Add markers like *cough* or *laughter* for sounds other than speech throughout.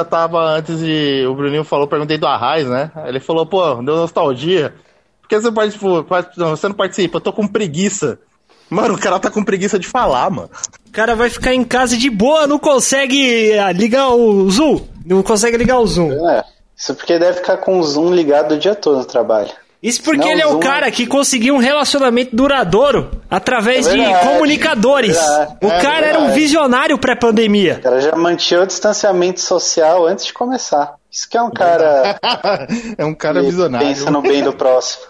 já tava antes de. O Bruninho falou, perguntei do Arraiz, né? Ele falou, pô, deu nostalgia. Por que você, participa, você não participa? Eu tô com preguiça. Mano, o cara tá com preguiça de falar, mano. O cara vai ficar em casa de boa, não consegue ah, ligar o Zoom. Não consegue ligar o Zoom. É, isso porque deve ficar com o Zoom ligado o dia todo no trabalho. Isso porque não, ele é o cara é... que conseguiu um relacionamento duradouro através é de comunicadores. É o cara era um visionário pré-pandemia. O cara já mantinha o distanciamento social antes de começar. Isso que é um cara. *laughs* é um cara visionário. Pensa no bem do próximo.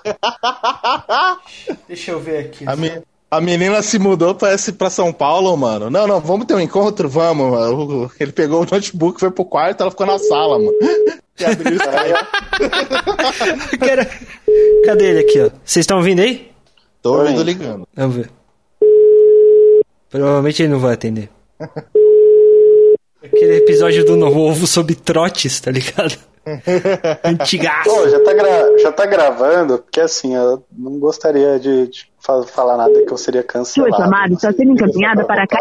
Deixa eu ver aqui. A, me... A menina se mudou pra, esse, pra São Paulo, mano. Não, não, vamos ter um encontro? Vamos, mano. Ele pegou o notebook, foi pro quarto, ela ficou na sala, mano. *laughs* *laughs* Cadê ele aqui, ó? Vocês estão ouvindo aí? Tô ouvindo ligando. Vamos ver. Provavelmente ele não vai atender. *laughs* Aquele episódio do Novo Ovo sobre trotes, tá ligado? Antigaço. Pô, já tá, gra... já tá gravando, porque assim, eu não gostaria de, de falar nada que eu seria cancelado. Sua chamada está sendo encaminhada para cá.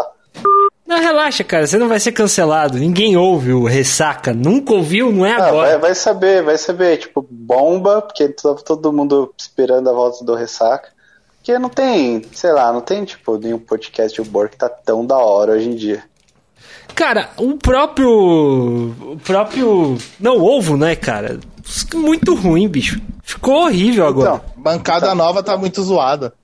Não, relaxa, cara, você não vai ser cancelado. Ninguém ouve o Ressaca. Nunca ouviu, não é ah, agora. Vai, vai, saber, vai saber. Tipo, bomba, porque tava todo mundo esperando a volta do Ressaca. Porque não tem, sei lá, não tem, tipo, nenhum podcast de humor que tá tão da hora hoje em dia. Cara, o próprio. O próprio. Não, ovo, né, cara? Muito ruim, bicho. Ficou horrível agora. Então, bancada tá. nova tá muito zoada.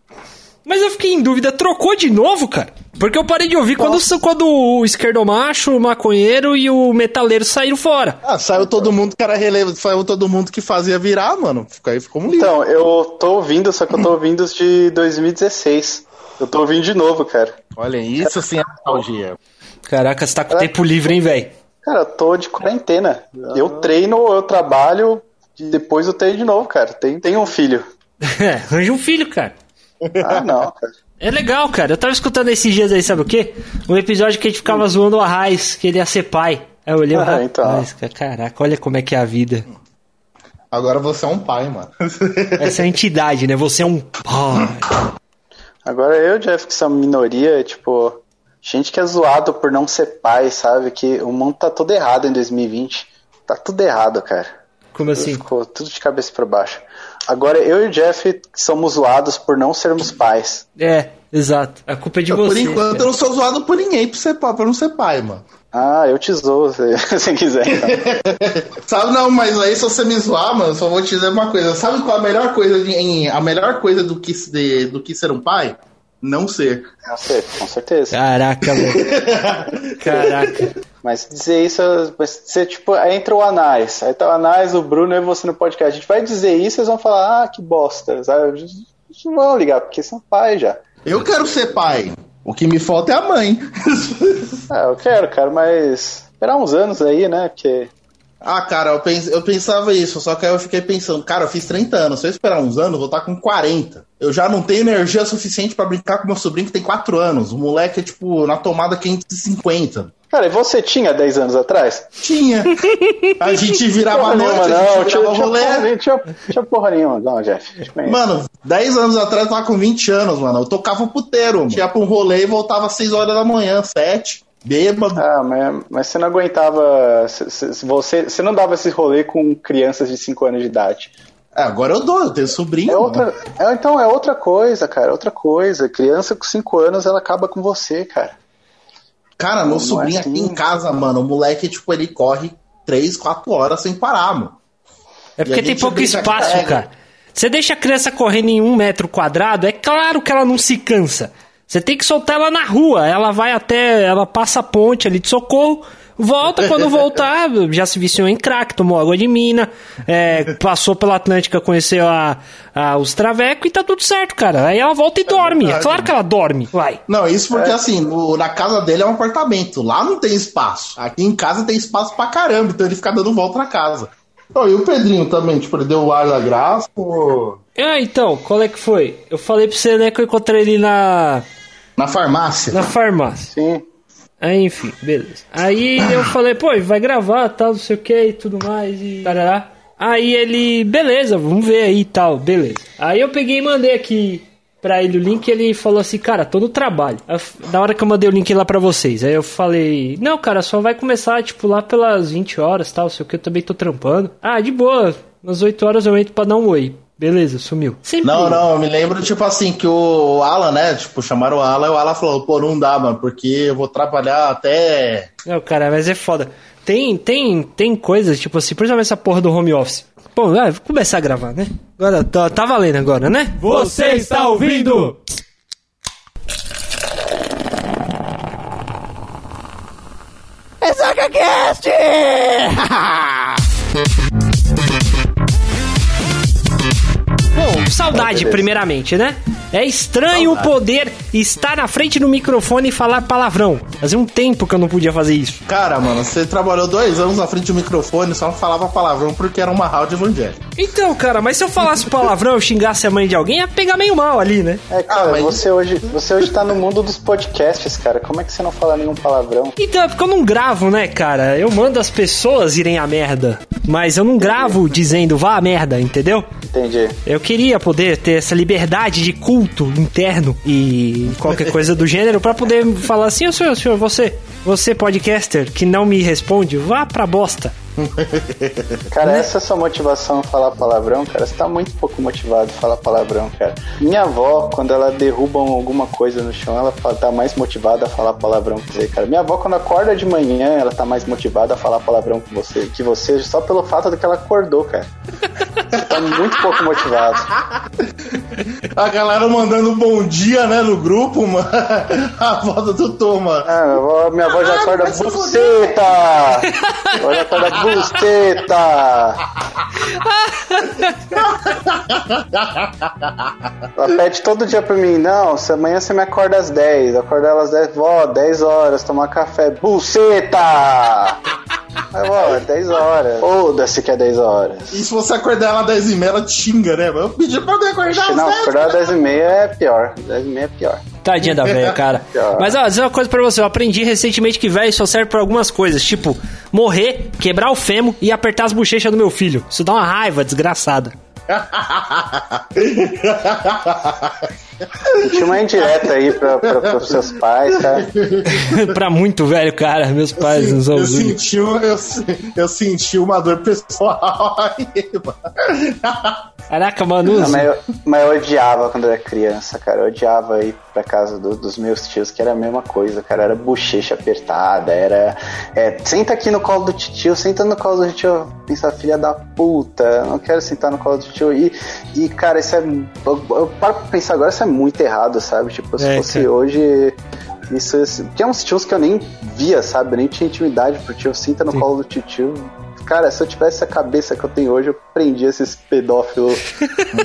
Mas eu fiquei em dúvida, trocou de novo, cara? Porque eu parei de ouvir quando, quando o esquerdomacho, o maconheiro e o metaleiro saíram fora. Ah, saiu todo mundo que era relevo, saiu todo mundo que fazia virar, mano. Aí ficou um Então, eu tô ouvindo, só que eu tô ouvindo os de 2016. Eu tô ouvindo de novo, cara. Olha, isso sim é nostalgia. Caraca, você tá com é. tempo livre, hein, velho? Cara, eu tô de quarentena. Eu treino, eu trabalho, depois eu treino de novo, cara. Tem, tem um filho. É, *laughs* arranja um filho, cara. Ah, não, cara. É legal, cara. Eu tava escutando esses dias aí, sabe o quê? Um episódio que a gente ficava zoando o Arraiz, que ele ia ser pai. Aí eu olhei o ah, então. caraca, olha como é que é a vida. Agora você é um pai, mano. *laughs* Essa é a entidade, né? Você é um pai. Agora eu, Jeff, que sou minoria, tipo, gente que é zoado por não ser pai, sabe? Que o mundo tá todo errado em 2020. Tá tudo errado, cara. Como assim? Ficou tudo de cabeça para baixo. Agora eu e o Jeff somos zoados por não sermos pais. É, exato. A culpa é de você. Por enquanto cara. eu não sou zoado por ninguém pra, ser pai, pra não ser pai, mano. Ah, eu te zoo *laughs* se, se quiser. Então. *laughs* Sabe, não, mas aí se você me zoar, mano, só vou te dizer uma coisa. Sabe qual a melhor coisa em, a melhor coisa do que, de, do que ser um pai? Não ser. Não ser, com certeza. Caraca, velho. *laughs* Caraca. Mas dizer isso, vai ser tipo, aí entra o Anais, aí tá o Anais, o Bruno e você no podcast. A gente vai dizer isso, eles vão falar, ah, que bosta. Sabe? Eles não vão ligar, porque são pais já. Eu quero ser pai. O que me falta é a mãe. *laughs* é, eu quero, cara, mas esperar uns anos aí, né? Porque ah, cara, eu, pens eu pensava isso, só que aí eu fiquei pensando, cara, eu fiz 30 anos, se eu esperar uns anos, eu vou estar com 40. Eu já não tenho energia suficiente para brincar com meu sobrinho que tem 4 anos. O moleque é, tipo, na tomada 550. Cara, e você tinha 10 anos atrás? Tinha. *laughs* A gente virava noite, não, a gente virava tinha, rolê. Tinha, tinha, tinha porra nenhuma, não, Jeff. Mano, 10 anos atrás eu tava com 20 anos, mano. Eu tocava puteiro, mano. Ia pra um rolê e voltava às 6 horas da manhã, 7 bêbado. Ah, mas, mas você não aguentava. Você, você não dava esse rolê com crianças de 5 anos de idade. É, agora eu dou, eu tenho sobrinho. É outra, é, então, é outra coisa, cara, outra coisa. Criança com 5 anos, ela acaba com você, cara. Cara, meu não, sobrinho não é assim. aqui em casa, mano, o moleque, tipo, ele corre 3, 4 horas sem parar, mano. É porque tem pouco espaço, cara. Você deixa a criança correndo em um metro quadrado, é claro que ela não se cansa. Você tem que soltar ela na rua. Ela vai até. Ela passa a ponte ali de socorro. Volta, quando voltar, já se viciou em crack, tomou água de mina, é, passou pela Atlântica, conheceu a, a, os travecos e tá tudo certo, cara. Aí ela volta e é dorme. É claro que ela dorme. Vai. Não, isso porque é. assim, no, na casa dele é um apartamento. Lá não tem espaço. Aqui em casa tem espaço pra caramba, então ele fica dando volta na casa. Oh, e o Pedrinho também, tipo, ele deu o ar da graça. Ou... Ah, então, qual é que foi? Eu falei pra você, né, que eu encontrei ele na na farmácia? Na farmácia. Sim. Aí, enfim, beleza. Aí eu falei, pô, vai gravar, tal, não sei o que e tudo mais e Aí ele, beleza, vamos ver aí e tal, beleza. Aí eu peguei e mandei aqui pra ele o link ele falou assim, cara, tô no trabalho. Na hora que eu mandei o link lá pra vocês, aí eu falei, não, cara, só vai começar, tipo, lá pelas 20 horas, tal, sei o que, eu também tô trampando. Ah, de boa, às 8 horas eu entro pra dar um oi. Beleza, sumiu. Sempre. Não, não, eu me lembro, tipo assim, que o Alan, né? Tipo, chamaram o Alan e o Alan falou, pô, não dá, mano, porque eu vou trabalhar até. Não, cara, mas é foda. Tem, tem, tem coisas, tipo assim, principalmente essa porra do home office. Bom, vai, vou começar a gravar, né? Agora, tá, tá valendo agora, né? Você está ouvindo? Exaca *laughs* saudade primeiramente, né? É estranho o poder estar na frente do microfone e falar palavrão. Fazia um tempo que eu não podia fazer isso. Cara, mano, você trabalhou dois anos na frente do microfone e só não falava palavrão porque era uma rádio evangélica. Então, cara, mas se eu falasse palavrão eu xingasse a mãe de alguém, ia pegar meio mal ali, né? É, cara, ah, mas... você, hoje, você hoje tá no mundo dos podcasts, cara. Como é que você não fala nenhum palavrão? Então, é porque eu não gravo, né, cara? Eu mando as pessoas irem à merda. Mas eu não gravo dizendo vá à merda, entendeu? Entendi. Eu queria poder ter essa liberdade de culto interno e qualquer coisa do gênero para poder falar assim, ô senhor, senhor, você, você podcaster que não me responde, vá pra bosta. *laughs* cara, essa é a sua motivação a falar palavrão, cara. Você tá muito pouco motivado a falar palavrão, cara. Minha avó, quando ela derruba alguma coisa no chão, ela tá mais motivada a falar palavrão que você, cara. Minha avó, quando acorda de manhã, ela tá mais motivada a falar palavrão que você, que você só pelo fato de que ela acordou, cara. Você tá muito pouco motivado. *laughs* A galera mandando bom dia, né, no grupo, mano. *laughs* A foto do Tom, mano. Ah, minha avó, minha avó já ah, acorda buceta! Já acorda buceta! *laughs* Ela pede todo dia pra mim, não, se amanhã você me acorda às 10, acorda ela às 10, vó, 10 horas, tomar café, buceta! Aí, ó, é 10 horas. Foda-se que é 10 horas. E se você acordar ela às 10 e meia, ela te xinga, né? Eu pedi pra poder acordar às Não, acordar às 10 e meia é pior. 10 e meia é pior. Tadinha da velha, *laughs* cara. Mas, ó, dizer uma coisa pra você. Eu aprendi recentemente que velho só serve pra algumas coisas. Tipo, morrer, quebrar o fêmur e apertar as bochechas do meu filho. Isso dá uma raiva desgraçada. *laughs* Tinha uma indireta aí pra, pra, pros seus pais, cara. *laughs* pra muito velho, cara. Meus pais eu, eu senti, eu, eu senti uma dor pessoal aí, mano. Caraca, mano. Não, mas, eu, mas eu odiava quando eu era criança, cara. Eu odiava ir pra casa do, dos meus tios, que era a mesma coisa, cara. Era bochecha apertada, era. É, senta aqui no colo do tio, senta no colo do tio. Pensa, filha da puta, não quero sentar no colo do tio. E, e cara, isso é. Eu, eu paro pra pensar agora, isso é muito errado, sabe? Tipo, se é, fosse cara. hoje. Isso, tinha uns tios que eu nem via, sabe? Eu nem tinha intimidade pro tio. Senta no Sim. colo do tio, Cara, se eu tivesse a cabeça que eu tenho hoje, eu prendia esses pedófilos.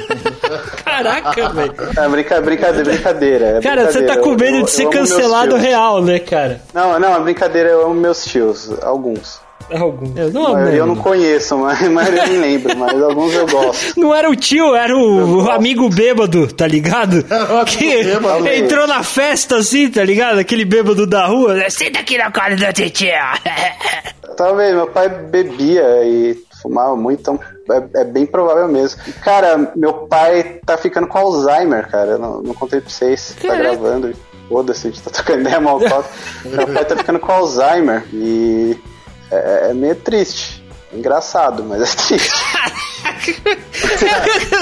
*laughs* Caraca, velho. É brinca, brincadeira, brincadeira. É cara, brincadeira. você tá com medo eu, de ser cancelado real, né, cara? Não, não, a brincadeira eu amo meus tios, alguns. Alguns. Eu não, eu não conheço, mas, mas eu nem lembro, mas alguns eu gosto. *laughs* Não era o tio, era o, o amigo bêbado, tá ligado? *laughs* que bêbado. entrou na festa assim, tá ligado? Aquele bêbado da rua. Senta aqui na cara da titia. Talvez, meu pai bebia e fumava muito, então é, é, bem provável mesmo. Cara, meu pai tá ficando com Alzheimer, cara. Eu não, não contei pra vocês. Tá gravando. Foda-se, a gente tá tocando ideia mal *laughs* Meu pai tá ficando com Alzheimer e é, é meio triste. Engraçado, mas é triste. *laughs*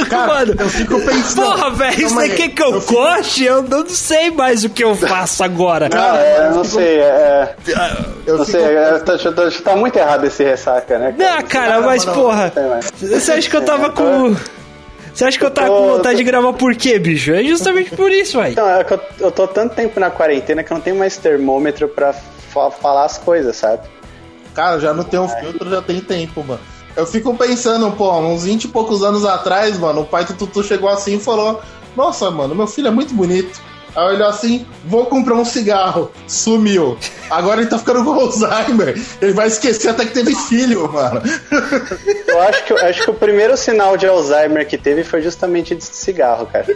Cara, Mano, eu fico pensando. Porra, velho, você quer que eu, eu corte? Eu não sei mais o que eu faço agora. Não, é, eu não fico... sei. É, eu não sei, é, tá, tá, tá, muito errado esse ressaca, né? Cara? Não, cara, mas porra. Você acha que eu tava com. Você acha que eu tava com vontade de gravar por quê, bicho? É justamente por isso, velho. Então, é que eu, eu tô tanto tempo na quarentena que eu não tenho mais termômetro pra falar as coisas, sabe? Cara, já não tem um filtro, já tem tempo, mano. Eu fico pensando, pô, uns 20 e poucos anos atrás, mano, o pai do Tutu chegou assim e falou: Nossa, mano, meu filho é muito bonito. Aí olhou assim, vou comprar um cigarro. Sumiu. Agora ele tá ficando com Alzheimer. Ele vai esquecer até que teve filho, mano. Eu acho que, acho que o primeiro sinal de Alzheimer que teve foi justamente de cigarro, cara.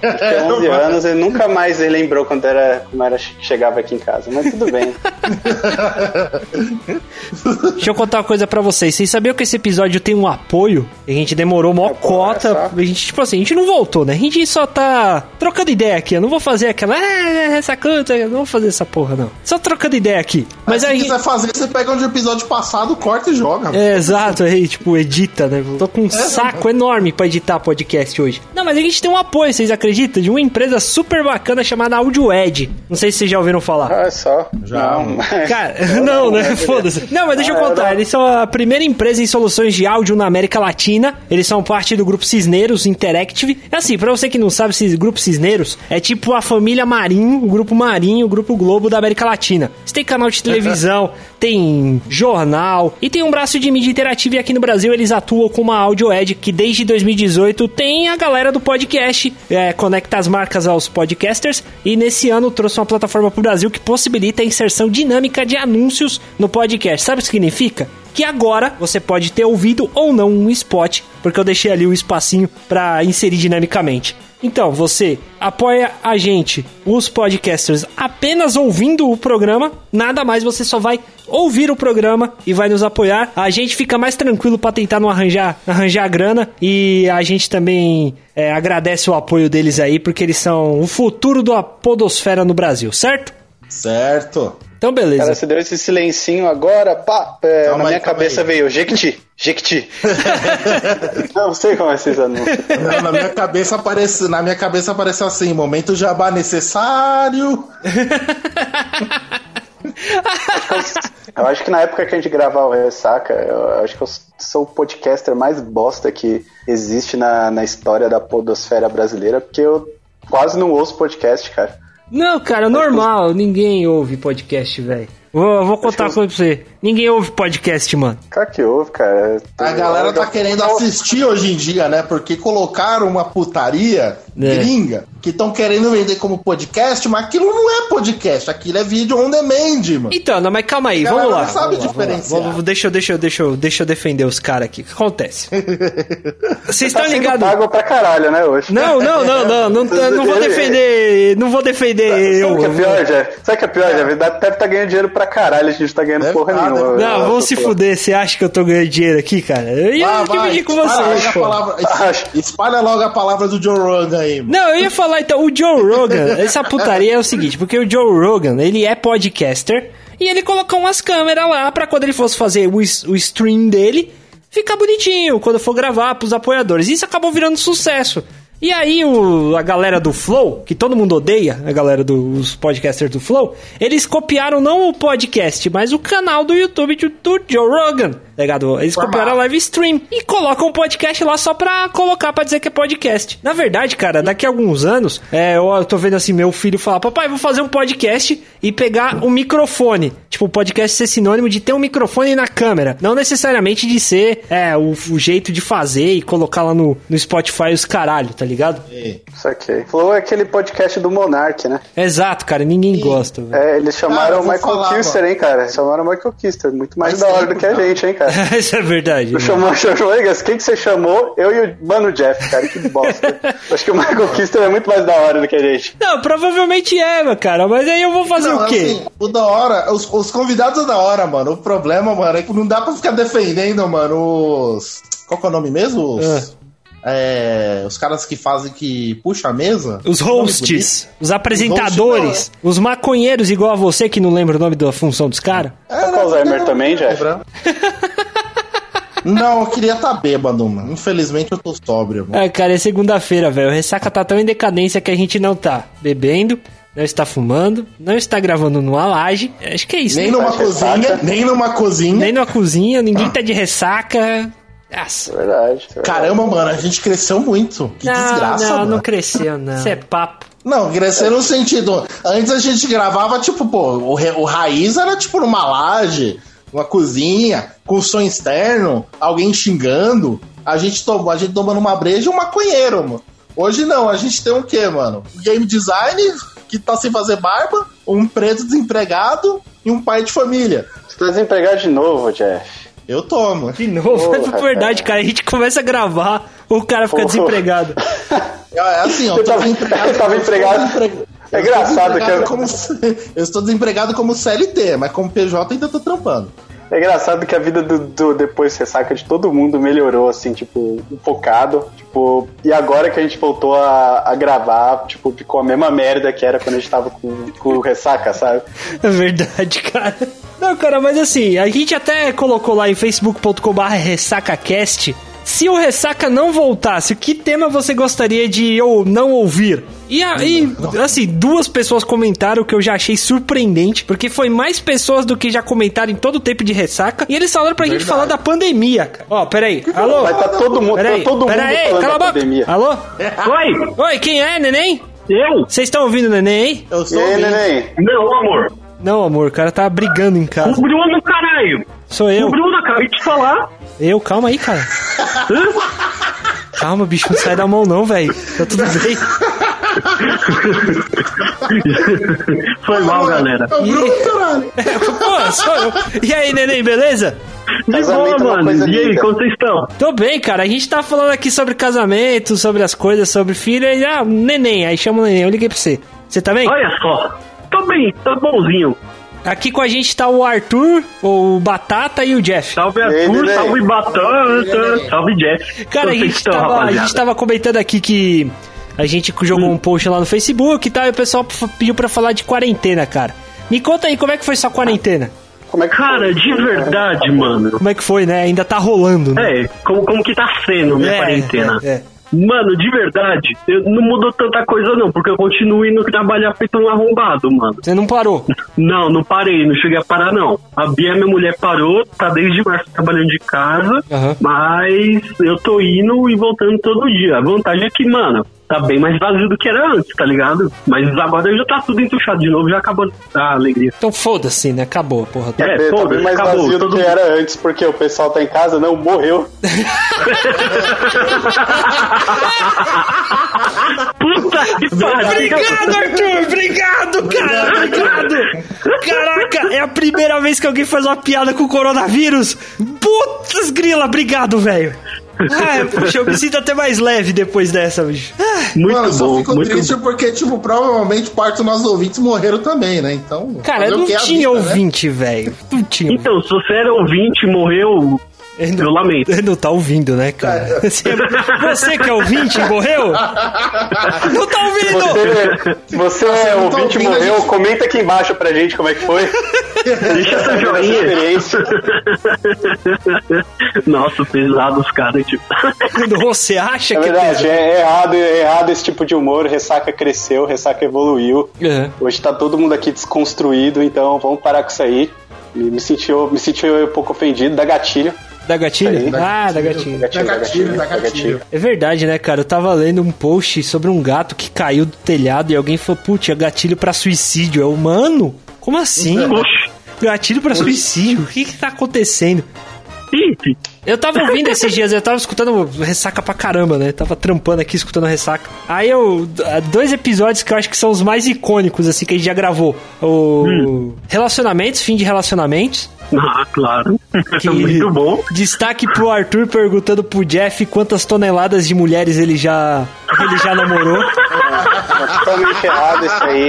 Tem 11 anos e nunca mais ele lembrou quando era, como era chegava aqui em casa, mas tudo bem. *laughs* Deixa eu contar uma coisa pra vocês. Vocês sabiam que esse episódio tem um apoio? A gente demorou mó É, cota. é A gente, tipo assim, a gente não voltou, né? A gente só tá trocando ideia aqui. Eu não vou fazer aquela. "Ah, essa conta, eu não vou fazer essa porra, não. Só trocando ideia aqui. Mas Mas se aí. quiser fazer, você pega um de episódio passado, corta e joga. É, exato, aí, tipo, edita, né? Tô com um saco enorme pra editar podcast hoje. Não, mas a gente tem um apoio, vocês acreditam? De uma empresa super bacana chamada AudioEd. Não sei se vocês já ouviram falar. Ah, é só. Já. Não, mas- *laughs* Cara, *laughs* não, né? Foda-se. Não, mas deixa eu Ah, contar. Eles são a primeira empresa em soluções de áudio na América Latina. Eles são parte do grupo Cisneros Interactive. É assim, pra você que não sabe, esse grupo Cisneros é tipo a família Marinho, o grupo Marinho, o grupo Globo da América Latina. Eles têm canal de televisão, *laughs* tem jornal e tem um braço de mídia interativa. E aqui no Brasil eles atuam com uma AudioEd que desde 2018 tem a galera do podcast, é, conecta as marcas aos podcasters. E nesse ano trouxe uma plataforma pro Brasil que possibilita a inserção dinâmica de anúncios no podcast. Sabe o que significa? Que agora você pode ter ouvido ou não um spot, porque eu deixei ali o espacinho para inserir dinamicamente. Então, você apoia a gente, os podcasters, apenas ouvindo o programa, nada mais, você só vai ouvir o programa e vai nos apoiar. A gente fica mais tranquilo para tentar não arranjar, arranjar grana e a gente também é, agradece o apoio deles aí, porque eles são o futuro da podosfera no Brasil, certo? Certo. Então, beleza. Cara, você deu esse silencinho agora, pá, é, Calma na aí, minha cabeça aí. veio Jequiti, Jequiti. *laughs* não sei como é esses anúncios. Não, na minha cabeça aparece, na minha cabeça apareceu assim, momento jabá necessário. Eu acho que na época que a gente gravava o Ressaca, eu acho que eu sou o podcaster mais bosta que existe na, na história da podosfera brasileira, porque eu quase não ouço podcast, cara. Não, cara, normal. Ninguém ouve podcast, velho. Vou, vou contar uma coisa pra você. Ninguém ouve podcast, mano. Cara que ouve, cara. A galera tá querendo assistir hoje em dia, né? Porque colocaram uma putaria É. gringa que estão querendo vender como podcast, mas aquilo não é podcast, aquilo é vídeo on demand, mano. Então, não, mas calma aí, A vamos lá. não sabe vamos diferenciar. vamos lá. Vamos- deixa, eu- deixa, eu- deixa, eu- deixa eu defender os caras aqui. O que acontece? *laughs* Vocês Tá estão sendo ligados? pago pra caralho, né, hoje? Não, não, não, não, não, não, não vou defender. Não vou defender Sabe eu. o que é pior, Jeff? Sabe o que é pior, Jeff? Deve estar tá ganhando dinheiro pra caralho, a gente tá ganhando Deve porra tá, nenhuma. deve- Não, vamos se fuder. Você acha que eu tô ganhando dinheiro aqui, cara? Eu ia Vai, vai, dividir com espalha logo vocês, a pô. palavra- es- *laughs* Espalha logo a palavra do Joe Rogan aí, mano. Não, eu ia falar então, o Joe Rogan, *laughs* essa putaria é o seguinte, porque o Joe Rogan, ele é podcaster e ele colocou umas câmeras lá pra quando ele fosse fazer o, o stream dele, ficar bonitinho quando for gravar pros apoiadores. Isso acabou virando sucesso. E aí o, a galera do Flow, que todo mundo odeia, a galera dos podcasters do Flow, eles copiaram não o podcast, mas o canal do YouTube do, do Joe Rogan, ligado? Eles Formal. copiaram a live stream e colocam um podcast lá só pra colocar pra dizer que é podcast. Na verdade, cara, daqui a alguns anos, é, eu, tô vendo assim, meu filho falar, papai, vou fazer um podcast e pegar um microfone. Tipo, o podcast ser sinônimo de ter um microfone na câmera. Não necessariamente de ser é, o, o jeito de fazer e colocar lá no, no Spotify os caralho, tá ligado? Isso aqui. Flow é aquele podcast do Monark, né? Exato, cara, ninguém gosta. velho. É, eles chamaram o Michael falar, Kister, hein, cara? Chamaram o Michael Kister. Muito mais Faz da hora do que a gente, hein, cara? *laughs* Isso é verdade. né? Chamou, chamou, Egas, quem que você chamou? Eu e o Mano Jeff, cara, que bosta. *laughs* Acho que o Michael Kister é muito mais da hora do que a gente. Não, provavelmente é, cara, mas aí eu vou fazer Não, o quê? assim, o da hora, os, os convidados é da hora, mano. O problema, mano, é que não dá pra ficar defendendo, mano, os. Qual que é o nome mesmo? Os, é, os caras que fazem que puxa a mesa. Os hosts, os apresentadores, hosts, os maconheiros igual a você que não lembra o nome da função dos caras. Tá com Alzheimer também, Jeff? *laughs* Não, eu queria estar tá bêbado, mano. Infelizmente eu tô sóbrio, mano. Ah, cara, é segunda-feira, velho. O Ressaca tá tão em decadência que a gente não tá bebendo, não está fumando, não está gravando numa laje. Acho que é isso, Nem né? numa cozinha, ressaca. nem numa cozinha. Nem numa cozinha, ninguém tá de ressaca. Nossa. Verdade. verdade. Caramba, mano, a gente cresceu muito. Que não, desgraça, não, mano. não cresceu, não. Isso é papo. Não, crescer no sentido. Antes a gente gravava, tipo, pô, o, o raiz era tipo numa laje, uma cozinha, com som externo, alguém xingando, a gente, tomou, a gente tomando uma breja e um maconheiro, mano. Hoje não, a gente tem o quê, mano? Um game design que tá sem fazer barba, um preto desempregado e um pai de família. Você tá desempregado de novo, Jeff. Eu tomo. De novo, Porra, é verdade, cara. A gente começa a gravar, o cara fica Porra. desempregado. É assim, eu tô desempregado. Eu tava empregado. É engraçado que eu... Como, eu estou desempregado como CLT, mas como PJ ainda tô trampando. É engraçado que a vida do, do depois ressaca de todo mundo melhorou, assim, tipo, um focado. Tipo, e agora que a gente voltou a, a gravar, tipo, ficou a mesma merda que era quando a gente tava com, com ressaca, sabe? É verdade, cara. Não, cara, mas assim, a gente até colocou lá em facebook.com.br ressacacast se o Ressaca não voltasse, que tema você gostaria de ou não ouvir? E aí, assim, duas pessoas comentaram que eu já achei surpreendente, porque foi mais pessoas do que já comentaram em todo o tempo de ressaca. E eles falaram pra Verdade. gente falar da pandemia, cara. Ó, peraí. Alô? Vai tá todo mundo, peraí, tá todo mundo peraí, cala a boca. Pandemia. Alô? Oi? Oi, quem é, neném? Eu? Vocês estão ouvindo o neném, hein? Eu sou o neném. Não, amor. Não, amor, o cara tá brigando em casa. O Bruno, caralho. Sou eu. O Bruno, acabei de falar. Eu, calma aí, cara. calma, bicho, não sai da mão não, velho. Tá tudo bem. *laughs* Foi mal, galera. E... *laughs* Pô, sou eu. E aí, neném, beleza? De boa, é mano. E aí, como vocês estão? Tô bem, cara. A gente tá falando aqui sobre casamento, sobre as coisas, sobre filho. E, ah, neném. Aí chama o neném. Eu liguei pra você. Você tá bem? Olha só. Tô bem, tô bonzinho. Aqui com a gente tá o Arthur, o Batata e o Jeff. Salve Arthur, Ei, salve Batata, salve Jeff. Cara, a gente, tava, a gente tava comentando aqui que a gente jogou hum. um post lá no Facebook e tal, e o pessoal pediu pra falar de quarentena, cara. Me conta aí, como é que foi sua quarentena? Como é que cara, de verdade, mano. Como é que foi, né? Ainda tá rolando, né? É, como, como que tá sendo minha é, quarentena? É, é. Mano, de verdade, eu, não mudou tanta coisa não, porque eu continuo indo trabalhar feito um arrombado, mano. Você não parou? Não, não parei, não cheguei a parar não. A Bia, minha mulher, parou, tá desde março trabalhando de casa, uhum. mas eu tô indo e voltando todo dia. A vantagem é que, mano, tá bem mais vazio do que era antes, tá ligado? Mas agora já tá tudo entuchado de novo, já acabou a alegria. Então foda-se, né? Acabou, porra. É, é tá bem mais acabou, vazio do que era antes, porque o pessoal tá em casa, não, morreu. *laughs* Puta que pariu! Obrigado, Arthur! Obrigado, cara! Obrigado! Caraca, é a primeira vez que alguém faz uma piada com o coronavírus! Putz, grila, obrigado, velho! Ah, puxa, eu me sinto *laughs* até mais leve depois dessa, bicho. Muito Mano, eu só bom, fico triste bom. porque, tipo, provavelmente parte dos nossos ouvintes morreram também, né? Então. Cara, não tinha vida, né? ouvinte, né? velho. Não tinha. Então, se você era ouvinte e morreu, ele não, eu lamento. Ele não tá ouvindo, né, cara? Você, você que é ouvinte morreu? Não tá ouvindo! Você, você é tá ouvinte e morreu, gente... comenta aqui embaixo pra gente como é que foi. Deixa seu joinha. Nossa, pesado os caras, tipo. Você acha é que verdade, é, é errado, é errado esse tipo de humor. Ressaca cresceu, ressaca evoluiu. Uhum. Hoje tá todo mundo aqui desconstruído, então vamos parar com isso aí. Me senti, me senti um pouco ofendido, da gatilho. Da gatilho? Aí, ah, da gatilho. Da gatilho, da gatilho. É verdade, né, cara? Eu tava lendo um post sobre um gato que caiu do telhado e alguém falou, putz, é gatilho pra suicídio. É humano? Como assim? Oxi. Gatilho pra Oxi. suicídio? O que que tá acontecendo? Eu tava ouvindo esses dias, eu tava escutando ressaca pra caramba, né? Tava trampando aqui, escutando ressaca. Aí eu. Dois episódios que eu acho que são os mais icônicos, assim, que a gente já gravou. O. Hum. Relacionamentos, fim de relacionamentos. Ah, claro. Que *laughs* Muito bom. Destaque pro Arthur perguntando pro Jeff quantas toneladas de mulheres ele já, ele já namorou. É, totalmente errado isso aí.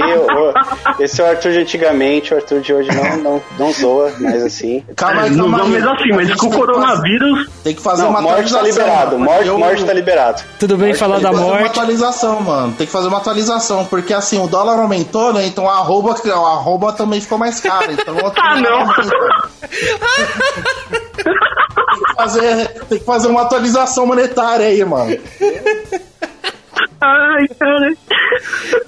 esse é o Arthur de antigamente, o Arthur de hoje não, não, não zoa, mas assim. Calma aí, calma não aí. Não assim, mas com o coronavírus. Tem que fazer não, uma morte tá liberado. Morte, eu... morte tá liberado. Tudo bem morte falar tá da morte. Tem que fazer uma atualização, mano. Tem que fazer uma atualização, porque assim, o dólar aumentou, né? Então a arroba, a arroba também ficou mais cara. Então, ah, não! tem, que fazer, tem que fazer uma atualização monetária aí, mano. Ai, cara.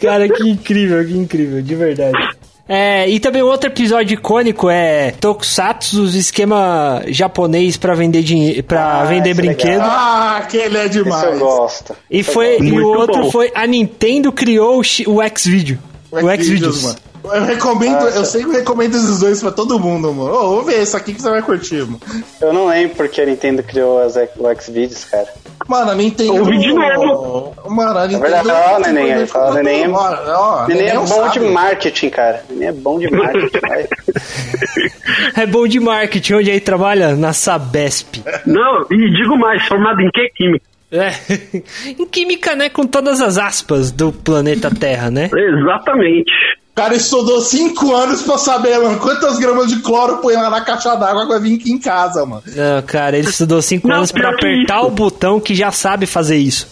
Cara, que incrível, que incrível, de verdade. É, e também outro episódio icônico é Tokusatsu, esquema japonês para vender dinheiro, para ah, vender é brinquedo. Ah, aquele é demais. Esse eu gosto. E foi e o outro bom. foi a Nintendo criou o, o X-Video. O X-Videos. Eu recomendo, Nossa. eu sempre recomendo esses dois pra todo mundo, mano. Oh, vou ver isso aqui que você vai curtir, mano. Eu não lembro porque a Nintendo criou as, o Xvideos, cara. Mano, a Nintendo. Ouvi de novo. Mano, a Nintendo. É verdade, ó, neném, aí fala, neném. Ó, neném é bom sabe. de marketing, cara. Neném é bom de marketing, *laughs* É bom de marketing, onde aí trabalha? Na Sabesp. Não, e digo mais, formado em que química? É. *laughs* em química, né? Com todas as aspas do planeta Terra, né? Exatamente. O cara estudou cinco anos pra saber, mano, quantas gramas de cloro põe lá na caixa d'água pra vir aqui em casa, mano. Não, cara, ele estudou cinco Não, anos pra apertar isso. o botão que já sabe fazer isso.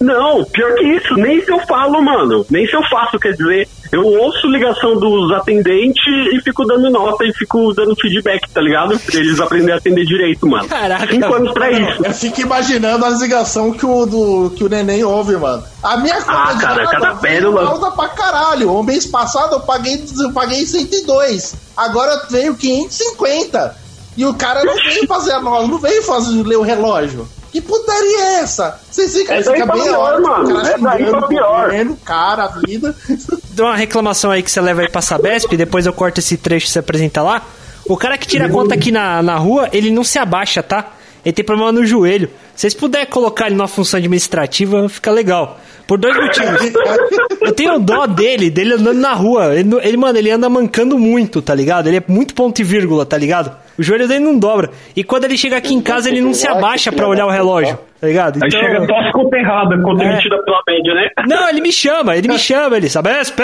Não, pior que isso, nem se eu falo, mano. Nem se eu faço, quer dizer, eu ouço ligação dos atendentes e fico dando nota e fico dando feedback, tá ligado? Pra eles aprenderem a atender direito, mano. Caraca, Cinco anos pra isso. Eu fico imaginando as ligações que o, do, que o neném ouve, mano. A minha conta Ah, cara, cada pérola. alta pra caralho. O mês passado eu paguei, eu paguei 102. Agora veio 550. E o cara não veio fazer a nota, não veio fazer, ler o relógio. Que putaria é essa? Vocês ficam, É daí fica pra bem pior, hora, mano. cara É daí pra pior. cara, a vida. *laughs* Dá uma reclamação aí que você leva aí pra Sabesp, depois eu corto esse trecho que você apresenta lá. O cara que tira a conta aqui na, na rua, ele não se abaixa, tá? Ele tem problema no joelho. Se vocês puderem colocar ele numa função administrativa, fica legal. Por dois motivos. Eu tenho dó dele, dele andando na rua. Ele, ele, mano, ele anda mancando muito, tá ligado? Ele é muito ponto e vírgula, tá ligado? O joelho dele não dobra. E quando ele chega aqui em casa, ele não se abaixa pra olhar o relógio, tá ligado? Aí Então- chega tosse conta errada, conta É. emitida pela média, né? Não, ele me chama, ele me chama, ele sabe, "Espe!"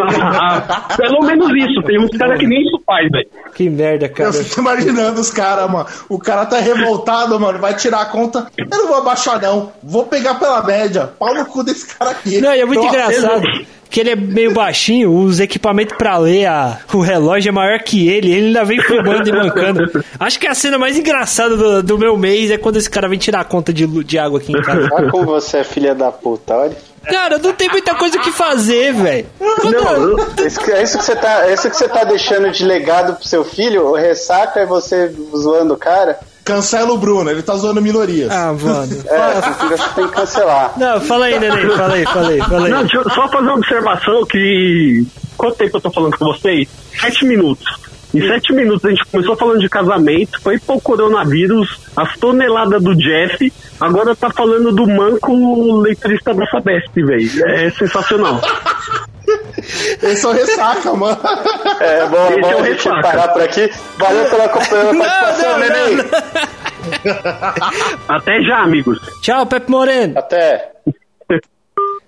Ah, Pelo menos isso, tem uns caras que nem isso faz, velho. Que merda, cara. Eu fico imaginando os caras, mano. O cara tá revoltado, mano. Vai tirar a conta. Eu não vou abaixar, não. Vou pegar pela média. Pau no cu desse cara aqui. Não, e é muito Nossa, engraçado que ele é meio baixinho, os equipamentos pra ler a- o relógio é maior que ele, ele ainda vem filmando e mancando. Acho que a cena mais engraçada do, do meu mês é quando esse cara vem tirar a conta de, de água aqui em casa. Olha como você é filha da puta, olha. Cara, não tem muita coisa o que fazer, velho. Quando- Isso que- É isso que você tá, é isso que você tá deixando de legado pro seu filho? O ressaca é você zoando o cara? Cancela o Bruno, ele tá zoando minorias. Ah, mano. É, tem que cancelar. Não, fala aí, neném, fala aí, fala aí, fala aí. Não, deixa eu só fazer uma observação que. Quanto tempo eu tô falando com vocês? Sete minutos. Em sete minutos a gente começou falando de casamento, foi pro coronavírus, as toneladas do Jeff, agora tá falando do manco leitorista da Sabesp, velho. É sensacional. Esse é o ressaca, mano. É bom, Esse bom é o a gente ressaca. parar por aqui. Valeu pela, *laughs* participação, neném. *laughs* Até já, amigos. Tchau, Pepe Moreno. Até.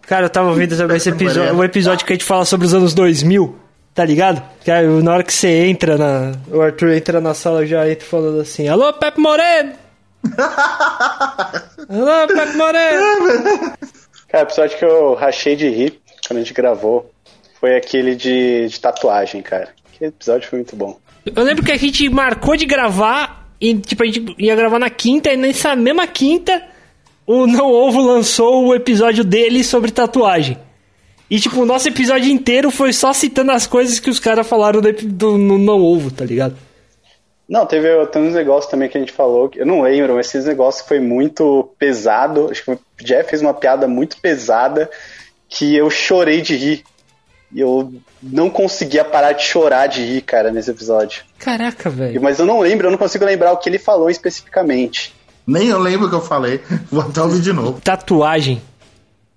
Cara, eu tava ouvindo também esse episódio, o episódio que a gente fala sobre os anos 2000, tá ligado? Que aí, na hora que você entra na. O Arthur entra na sala já entra falando assim: Alô, Pepe Moreno! *laughs* Alô, Pepe Moreno! Cara, o episódio que eu rachei de rir quando a gente gravou foi aquele de, de tatuagem, cara. Aquele episódio foi muito bom. Eu lembro que a gente marcou de gravar e, tipo, a gente ia gravar na quinta e nessa mesma quinta o Não Ovo lançou o episódio dele sobre tatuagem. E, tipo, o nosso episódio inteiro foi só citando as coisas que os caras falaram do, do- no Não Ovo, tá ligado? Não, teve tem uns negócios também que a gente falou, que eu não lembro, mas esses negócios foi muito pesado. Acho que o Jeff fez uma piada muito pesada que eu chorei de rir. E eu não conseguia parar de chorar de rir, cara, nesse episódio. Caraca, velho. Mas eu não lembro, eu não consigo lembrar o que ele falou especificamente. Nem eu lembro o que eu falei. *laughs* Vou até ouvir de novo. Tatuagem.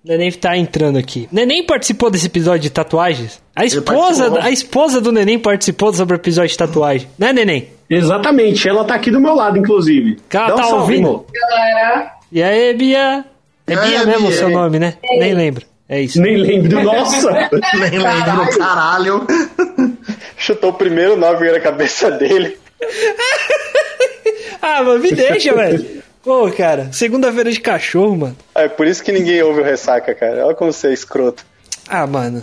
Neném tá entrando aqui. Neném participou desse episódio de tatuagens? A esposa, a esposa do Neném participou sobre o episódio de tatuagem. Né, Neném? Exatamente, ela tá aqui do meu lado, inclusive. Cara, Dá um tá salve, ouvindo? amor. E aí, Bia? É Bia mesmo o seu nome, né? Nem lembro. É isso. Nem lembro, nossa! *laughs* Nem lembro, caralho. Chutou o primeiro nove na cabeça dele. *laughs* Ah, mas me deixa, velho. Pô, cara, segunda-feira de cachorro, mano. É por isso que ninguém ouve o ressaca, cara. Olha como você é escroto. Ah, mano.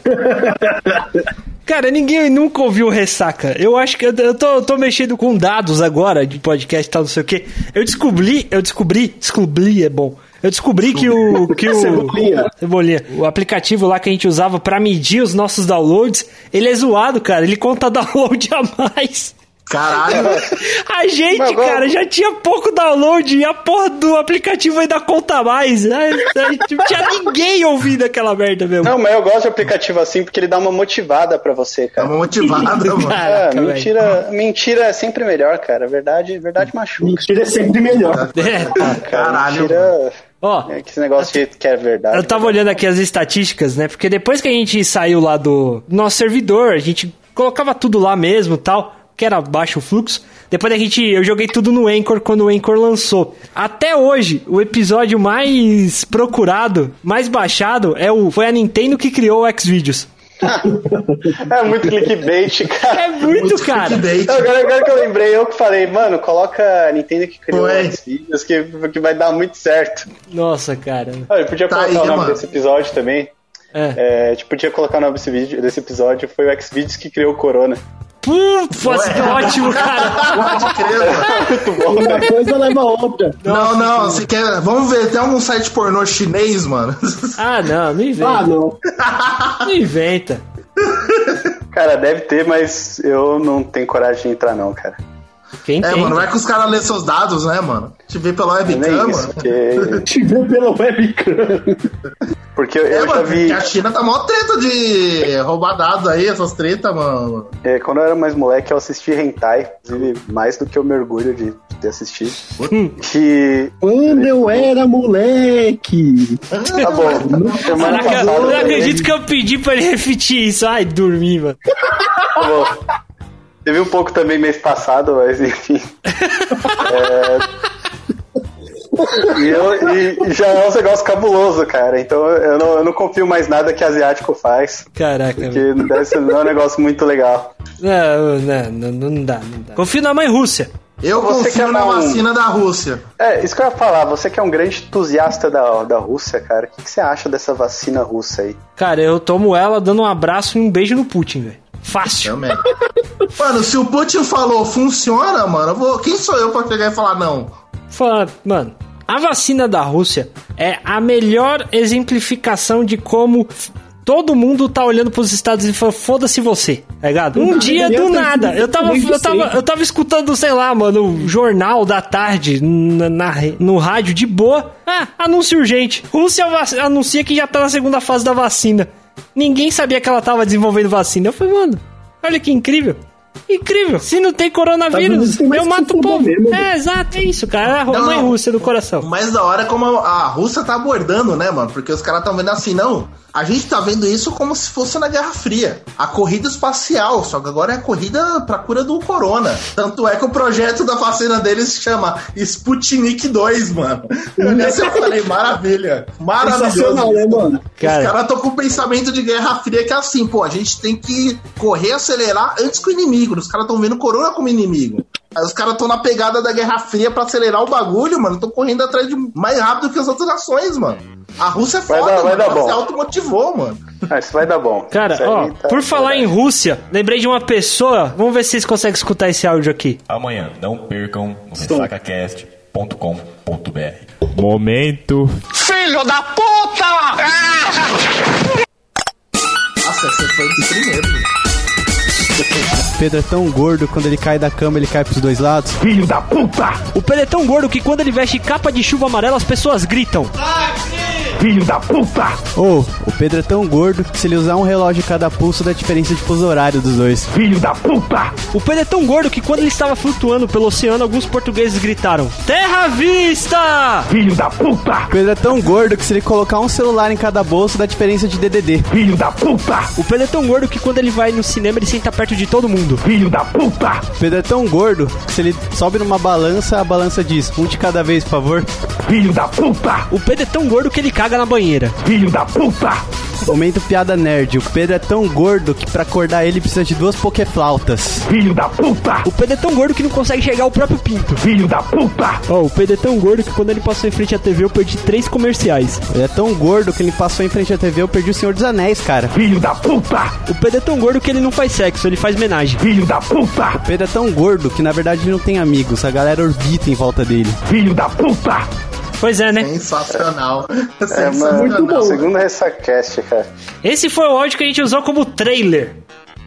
Cara, ninguém nunca ouviu Ressaca. Eu acho que eu, eu tô, eu tô mexendo com dados agora de podcast e tal, não sei o quê. Eu descobri, eu descobri, descobri é bom. Eu descobri que o que o Cebolinha. Cebolinha, o aplicativo lá que a gente usava pra medir os nossos downloads, ele é zoado, cara. Ele conta *laughs* download a mais. Caralho. *laughs* A gente, Mas cara, já tinha pouco download e a porra do aplicativo ainda conta mais. Ai, ai, Não tinha ninguém ouvindo aquela merda mesmo. Não, mas eu gosto de aplicativo assim porque ele dá uma motivada pra você, cara. motivado, mano. É, Caraca, velho. mentira, mentira é sempre melhor, cara. Verdade, verdade machuca. Mentira é sempre melhor. É. Cara, Caralho, mentira Ó, é que esse negócio de que é verdade. Eu tava olhando aqui as estatísticas, né? Porque depois que a gente saiu lá do nosso servidor, a gente colocava tudo lá mesmo tal. que era baixo fluxo. Depois a gente, eu joguei tudo no Anchor quando o Anchor lançou. Até hoje, o episódio mais procurado, mais baixado, é o foi a Nintendo que criou o Xvideos. *laughs* é muito clickbait, cara. É muito, muito cara. Agora, agora, que eu lembrei, eu que falei, mano, coloca a Nintendo que criou os vídeos que, que vai dar muito certo. Nossa, cara. Ah, eu podia tá colocar aí, o nome mano. desse episódio também. É. é. a gente podia colocar o nome desse, vídeo, desse episódio, foi o Xvideos que criou o Corona. Putz, que ótimo, cara. Pode crer, mano. Uma coisa leva a outra. Não, não, você quer. Vamos ver, tem algum site pornô chinês, mano? Ah, não, não inventa. Ah, não. Não inventa. *laughs* Cara, deve ter, mas eu não tenho coragem de entrar, não, cara. Quem é, mano, vai que os caras lêem seus dados, né, mano? Te vê pela webcam, mano. Porque... *laughs* Te vê pela webcam. Porque eu, é, eu mano, já vi. a China tá mó treta de roubar dados aí, essas tretas, mano. É, quando eu era mais moleque, eu assisti Hentai, inclusive mais do que eu me orgulho de ter assistido. que. Quando eu era moleque! Tá bom. *laughs* Caraca, eu não acredito que eu pedi pra ele repetir isso. Ai, dormi, mano. Tá bom. Teve um pouco também mês passado, mas enfim. é... E, eu, e, já é um negócio cabuloso, cara. Então eu não, eu não confio mais nada que asiático faz. Caraca. Porque não, deve ser, não é um negócio muito legal. Não, não, não, não dá, não dá. Confio na mãe Rússia. Eu você confio é na um... vacina da Rússia. É, isso que eu ia falar. Você que é um grande entusiasta da, da Rússia, cara. O que, que você acha dessa vacina russa aí? Cara, eu tomo ela dando um abraço e um beijo no Putin, velho. Fácil. Também. *laughs* mano, se o Putin falou funciona, mano, vou... quem sou eu pra chegar e falar não? Fala, mano, a vacina da Rússia é a melhor exemplificação de como todo mundo tá olhando pros Estados Unidos e falando, foda-se você, tá ligado? Um dia do nada. Eu tava, eu tava, eu tava escutando, sei lá, mano, o jornal da tarde na, na, no rádio de boa. Ah, anúncio urgente. Rússia anuncia que já tá na segunda fase da vacina. Ninguém sabia que ela tava desenvolvendo vacina. Eu falei, mano, olha que incrível. Incrível. Se não tem coronavírus, tá eu mato o povo. Mesmo, é, exato, é isso, cara. A não, mãe Rússia do coração. Mas da hora é como a, a Rússia tá abordando, né, mano? Porque os caras estão vendo assim, não. A gente tá vendo isso como se fosse na Guerra Fria. A corrida espacial, só que agora é a corrida pra cura do corona. Tanto é que o projeto da vacina deles se chama Sputnik 2, mano. Eu nessa eu falei, maravilha. Maravilhoso. Né, mano? Cara. Os caras estão com o pensamento de Guerra Fria que é assim, pô, a gente tem que correr, acelerar antes que o inimigo. Os caras estão vendo o corona como inimigo. Aí os caras estão na pegada da Guerra Fria pra acelerar o bagulho, mano. Estão correndo atrás de mais rápido que as outras nações, mano. A Rússia é foda, vai dar, vai dar bom. se automotivou, mano. Ah, isso vai dar bom. Cara, ó, tá por falar em Rússia, lembrei de uma pessoa. Vamos ver se vocês conseguem escutar esse áudio aqui. Amanhã, não percam o ressacacast.com.br. Momento. Filho da puta! Nossa, você foi de primeiro, Pedro é tão gordo, quando ele cai da cama, ele cai pros dois lados. Filho da puta! O Pedro é tão gordo que quando ele veste capa de chuva amarela, as pessoas gritam. Filho da puta! Ou, oh, o Pedro é tão gordo que se ele usar um relógio em cada pulso, dá diferença de fuso horário dos dois. Filho da puta! O Pedro é tão gordo que quando ele estava flutuando pelo oceano, alguns portugueses gritaram: Terra vista! Filho da puta! O Pedro é tão gordo que se ele colocar um celular em cada bolso, dá diferença de DDD. Filho da puta! O Pedro é tão gordo que quando ele vai no cinema, ele senta perto de todo mundo. Filho da puta! O Pedro é tão gordo que se ele sobe numa balança, a balança diz: um de cada vez, por favor. Filho da puta! O Pedro é tão gordo que ele caga na banheira. Filho da puta! Momento piada nerd. O Pedro é tão gordo que para acordar ele precisa de duas pokeflautas. Filho da puta! O Pedro é tão gordo que não consegue chegar ao próprio pinto. Filho da puta! Ó, oh, o Pedro é tão gordo que quando ele passou em frente à TV eu perdi três comerciais. Ele é tão gordo que ele passou em frente à TV eu perdi o Senhor dos Anéis, cara. Filho da puta! O Pedro é tão gordo que ele não faz sexo, ele faz homenagem. Filho da puta! O Pedro é tão gordo que na verdade ele não tem amigos, a galera orbita em volta dele. Filho da puta! Pois é, né? Sensacional. É, Sensacional. muito bom. Segundo Ressacast, cara. Esse foi o áudio que a gente usou como trailer.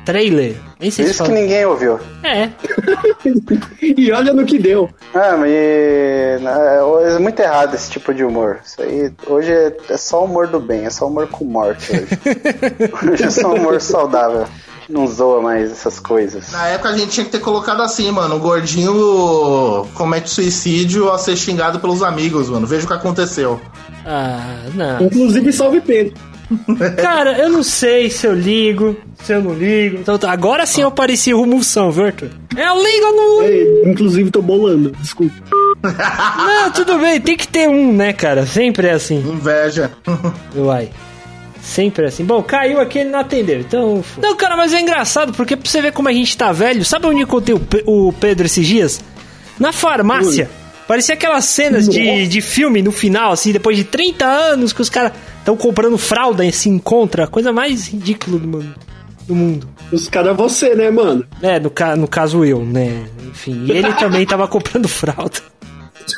Trailer. Isso que ninguém ouviu. É. *laughs* e olha no que deu. Ah, mas é muito errado esse tipo de humor. Isso aí, hoje é, é só humor do bem, é só humor com morte hoje. *laughs* hoje é só humor saudável não zoa mais essas coisas. Na época a gente tinha que ter colocado assim, mano. O gordinho comete suicídio a ser xingado pelos amigos, mano. Veja o que aconteceu. Ah, não. Inclusive, salve Pedro. *laughs* Cara, eu não sei se eu ligo, se eu não ligo. Então, tá, agora sim eu pareci rumulsão, viu, Arthur? Eu ligo ou? É, inclusive tô bolando, desculpa. Não, tudo bem, tem que ter um, né, cara? Sempre é assim. Inveja. Uai. Sempre assim. Bom, caiu aqui ele não atendeu, então. f- Não, cara, mas é engraçado, porque pra você ver como a gente tá velho, sabe onde eu contei o, Pe- o Pedro esses dias? Na farmácia. Parecia aquelas cenas de, de filme no final, assim, depois de 30 anos que os caras estão comprando fralda e se encontra. Coisa mais ridícula do mundo. Do mundo. Os caras é você, né, mano? É, no, ca no caso eu, né? Enfim, ele também tava comprando fralda.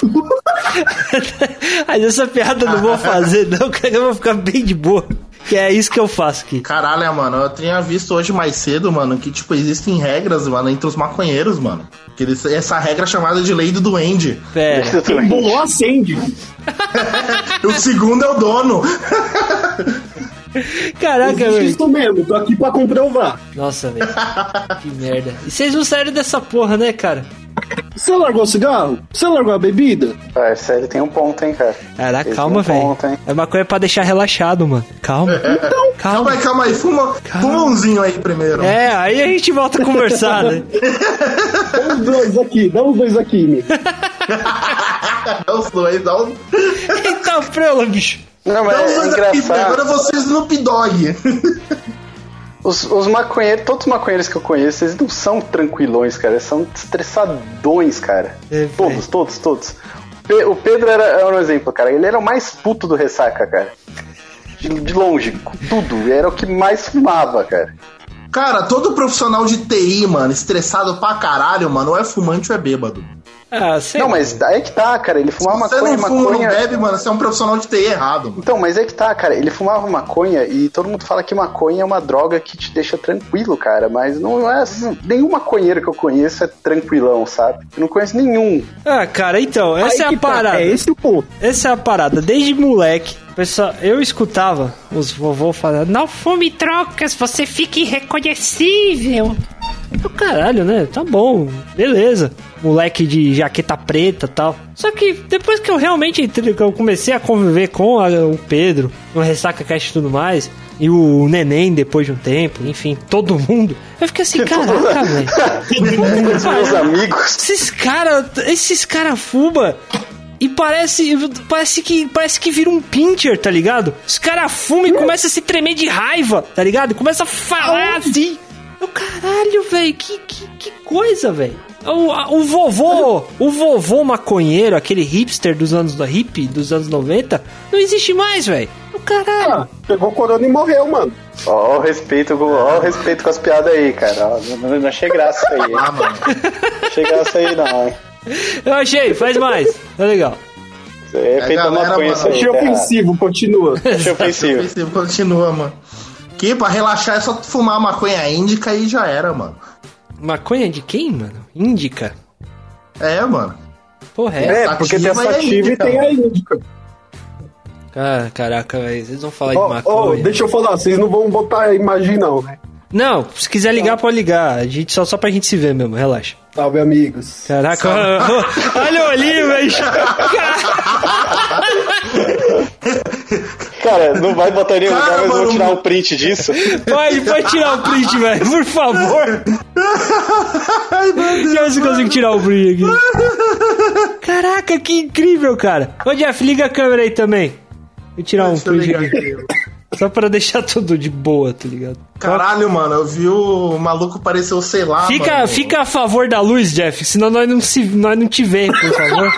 *laughs* *laughs* Mas essa piada eu não vou fazer, não, cara, eu vou ficar bem de boa. Que é isso que eu faço aqui. Caralho, mano, eu tinha visto hoje mais cedo, mano, que, tipo, existem regras, mano, entre os maconheiros, mano. Que eles, essa regra é chamada de lei do duende. Pera. Quem bolou acende. *laughs* o segundo é o dono. *laughs* Caraca, Existe velho. isso mesmo, tô aqui pra comprovar. Nossa, velho. Que merda. E vocês não saíram dessa porra, né, cara? Você largou o cigarro? Você largou a bebida? Parça, ele tem um ponto, hein, cara. Caraca, Ele calma, um velho. É maconha pra deixar relaxado, mano. Calma. Calma Calma. aí, calma aí, fuma, fuma umzinho aí primeiro. É, aí a gente volta a conversar, né? *laughs* Dá os dois aqui, dá os dois aqui, meu. Dá os dois, dá os, Eita, prela, bicho. Não, dá mas os é dois aqui, engraçado. agora vocês Snoop Dogg. Os, os maconheiros, todos os maconheiros que eu conheço, eles não são tranquilões, cara. Eles são estressadões, cara. É, todos, todos, todos. O Pedro era, era um exemplo, cara. Ele era o mais puto do ressaca, cara. De, de longe, tudo. Era o que mais fumava, cara. Cara, todo profissional de TI, mano, estressado pra caralho, mano, ou é fumante ou é bêbado. Ah, sei Não, mas aí que tá, cara. Ele fumava Você maconha, não fuma, maconha. não bebe, mano, você é um profissional de TI errado, mano. Então, mas é que tá, cara. Ele fumava maconha e todo mundo fala que maconha é uma droga que te deixa tranquilo, cara. Mas não é assim. Nenhum maconheiro que eu conheço é tranquilão, sabe? Eu não conheço nenhum. Ah, cara, então, essa Aí é a tá, parada. É esse o ponto. Essa é a parada. Desde moleque, pessoal, eu escutava os vovô falando: Não fume trocas, você fica irreconhecível. Eu, caralho, né? Tá bom, beleza. Moleque de jaqueta preta tal. Só que depois que eu realmente entrei, que eu comecei a conviver com a- o Pedro, no Ressaca Cast e tudo mais, e o Neném depois de um tempo, enfim, todo mundo, eu fiquei assim, caraca, *laughs* velho. Meus amigos. Esses caras, esses caras fuma e parece, parece que parece que vira um pincher, tá ligado? Os caras fumam e começam a se tremer de raiva, tá ligado? Começa a falar assim. Eu, caralho, velho, que, que, que coisa, velho. O, o vovô, o vovô maconheiro, aquele hipster dos anos da hippie, dos anos 90, não existe mais, velho. O caralho. Ah, pegou corona e morreu, mano. Ó, o respeito, com- ó, o respeito com as piadas aí, cara. Ó, não, não achei graça aí. Ah, mano. Não achei graça aí, não, hein? Eu achei, faz mais. Tá legal. É mano, isso aí. Achei ofensivo, continua. Achei ofensivo. Ofensivo, Continua, mano. Que pra relaxar é só fumar maconha índica e já era, mano. Maconha de quem, mano? Índica. É, mano. Porra, é. É, porque tem a Sativa e sativa e tem a índica. Cara, caraca, velho. Vocês vão falar de Ó, ó, maconha. deixa eu falar, vocês não vão botar a imagem não, né? Não, se quiser ligar, pode ligar. A gente, só, só pra gente se ver mesmo, relaxa. Salve, amigos. Caraca, *laughs* olha o olhinho, velho. *laughs* *laughs* Cara, não vai botar nenhum Cara, lugar, mas eu vou tirar um print disso. Pode, pode tirar o print, velho, por favor. Ai, meu Deus. Deixa eu ver se eu consigo tirar o print aqui. Caraca, que incrível, cara. Ô, Jeff, liga a câmera aí também. Vou tirar um Deixa eu print aqui. Só pra deixar tudo de boa, tá ligado? Caralho, mano, eu vi o maluco pareceu, sei lá. Fica, mano. fica a favor da luz, Jeff, senão nós não, se, nós não te vemos, por favor.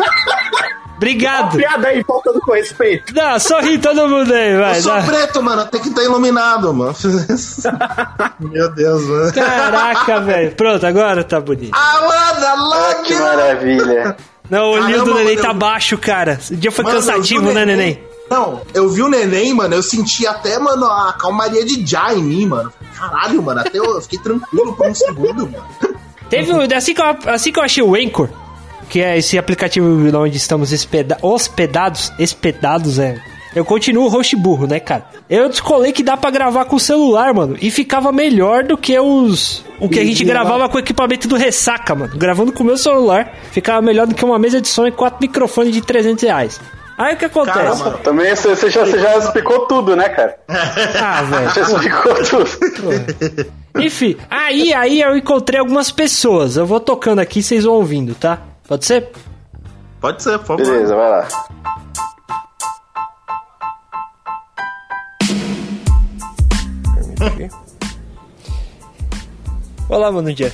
Obrigado. Piada aí, faltando com respeito. Dá, sorri todo mundo aí, vai. Eu sou dá. preto, mano, tem que estar iluminado, mano. *laughs* Meu Deus, mano. Caraca, *laughs* velho. Pronto, agora tá bonito. Alana, Ah, que maravilha. Não, o olhinho do neném mano, tá eu- baixo, cara. O dia foi Mano, cansativo, né, neném? Não, eu vi o neném, mano, eu senti até, mano, a calmaria de Já em mim, mano. Caralho, mano, até eu, eu fiquei tranquilo por um segundo, mano. Teve um- assim que, eu, assim que eu achei o Anchor, que é esse aplicativo onde estamos hospeda- hospedados, hospedados, é. Eu continuo host burro, né, cara? Eu descolei que dá pra gravar com o celular, mano. E ficava melhor do que os. O que a gente gravava com o equipamento do Ressaca, mano. Gravando com o meu celular, ficava melhor do que uma mesa de som e quatro microfones de 300 reais. Aí o que acontece? Cara, mano. Também você, você já, você já explicou tudo, né, cara? *laughs* ah, velho. Já explicou tudo. Enfim, aí, aí eu encontrei algumas pessoas. Eu vou tocando aqui, vocês vão ouvindo, tá? Pode ser? Pode ser, por favor. Beleza, vai lá. Olá, mano, Jeff.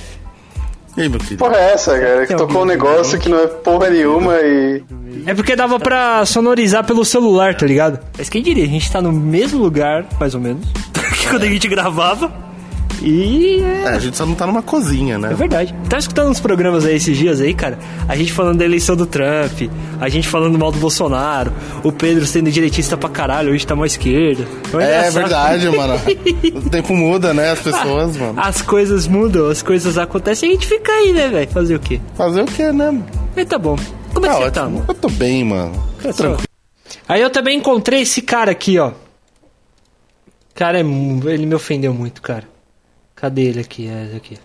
E aí, meu querido? Porra é essa, cara? Que tocou um negócio que não é porra nenhuma e. É porque dava pra sonorizar pelo celular, tá ligado? Mas quem diria, a gente tá no mesmo lugar, mais ou menos, *laughs* que quando a gente gravava. E é, É, a gente só não tá numa cozinha, né? é verdade. Tava escutando uns programas aí esses dias aí, cara. A gente falando da eleição do Trump, a gente falando mal do Bolsonaro, o Pedro sendo direitista pra caralho, hoje tá mais esquerda. É engraçado. verdade, mano. *laughs* O tempo muda, né? As pessoas, mano. As coisas mudam, as coisas acontecem e a gente fica aí, né, velho? Fazer o quê? Fazer o quê, né? Mas tá bom. Como é que Tá você tá, mano? Eu tô bem, mano. Tô tranquilo. Aí eu também encontrei esse cara aqui, ó. Cara, é ele me ofendeu muito, cara. Cadê ele aqui? É aqui.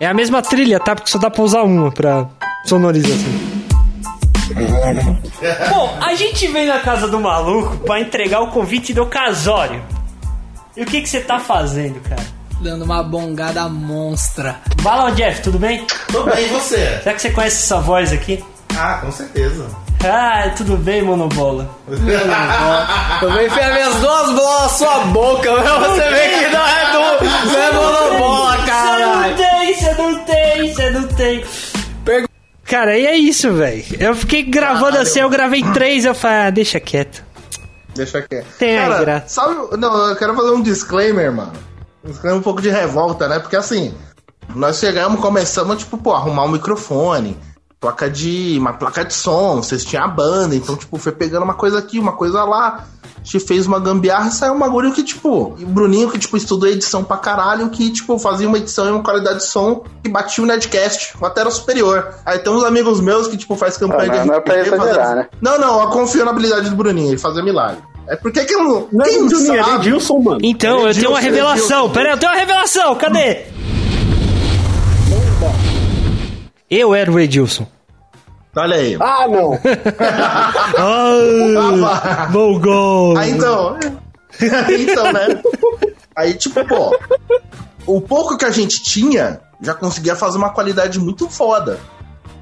É a mesma trilha, tá? Porque só dá pra usar uma pra sonorização. *laughs* Bom, a gente veio na casa do maluco pra entregar o convite do casório. E o que que você tá fazendo, cara? Dando uma bongada monstra. Vai lá, Jeff, tudo bem? Tô bem, e você? Será que você conhece essa voz aqui? Ah, com certeza. Ah, tudo bem, monobola. Eu vou enfiar minhas duas bolas na sua boca, meu. Você vê que não é do. Não é monobola, Você não tem, você não tem, você não tem. Pergu- Cara, e é isso, velho. Eu fiquei gravando assim, eu gravei três, eu falei, ah, deixa quieto. Deixa quieto. Tem aí, Cara, graça. sabe... Não, eu quero fazer um disclaimer, mano. Um disclaimer um pouco de revolta, né? Porque assim, nós chegamos, começamos, tipo, pô, arrumar um microfone, placa de... uma placa de som, vocês tinham a banda, então, tipo, foi pegando uma coisa aqui, uma coisa lá. Gente fez uma gambiarra e saiu um bagulho que, tipo, e o Bruninho, que, tipo, estudou edição pra caralho, que, tipo, fazia uma edição e uma qualidade de som que batia o Nerdcast, até era superior. Aí tem uns amigos meus que, tipo, faz campanha Ah, não- de não é pra RPG, exagerar, fazendo- né? Não, não, eu confio na habilidade do Bruninho, ele fazia milagre. É porque que eu não. Não é é sabe? Edilson, mano. Então, eu Edilson, tenho uma revelação. Pera aí, eu tenho uma revelação. Cadê? Eu era o Edilson. Olha aí. Ah, não. *laughs* Ah, bom gol. Aí então. então, né? Aí, tipo, pô, o pouco que a gente tinha já conseguia fazer uma qualidade muito foda.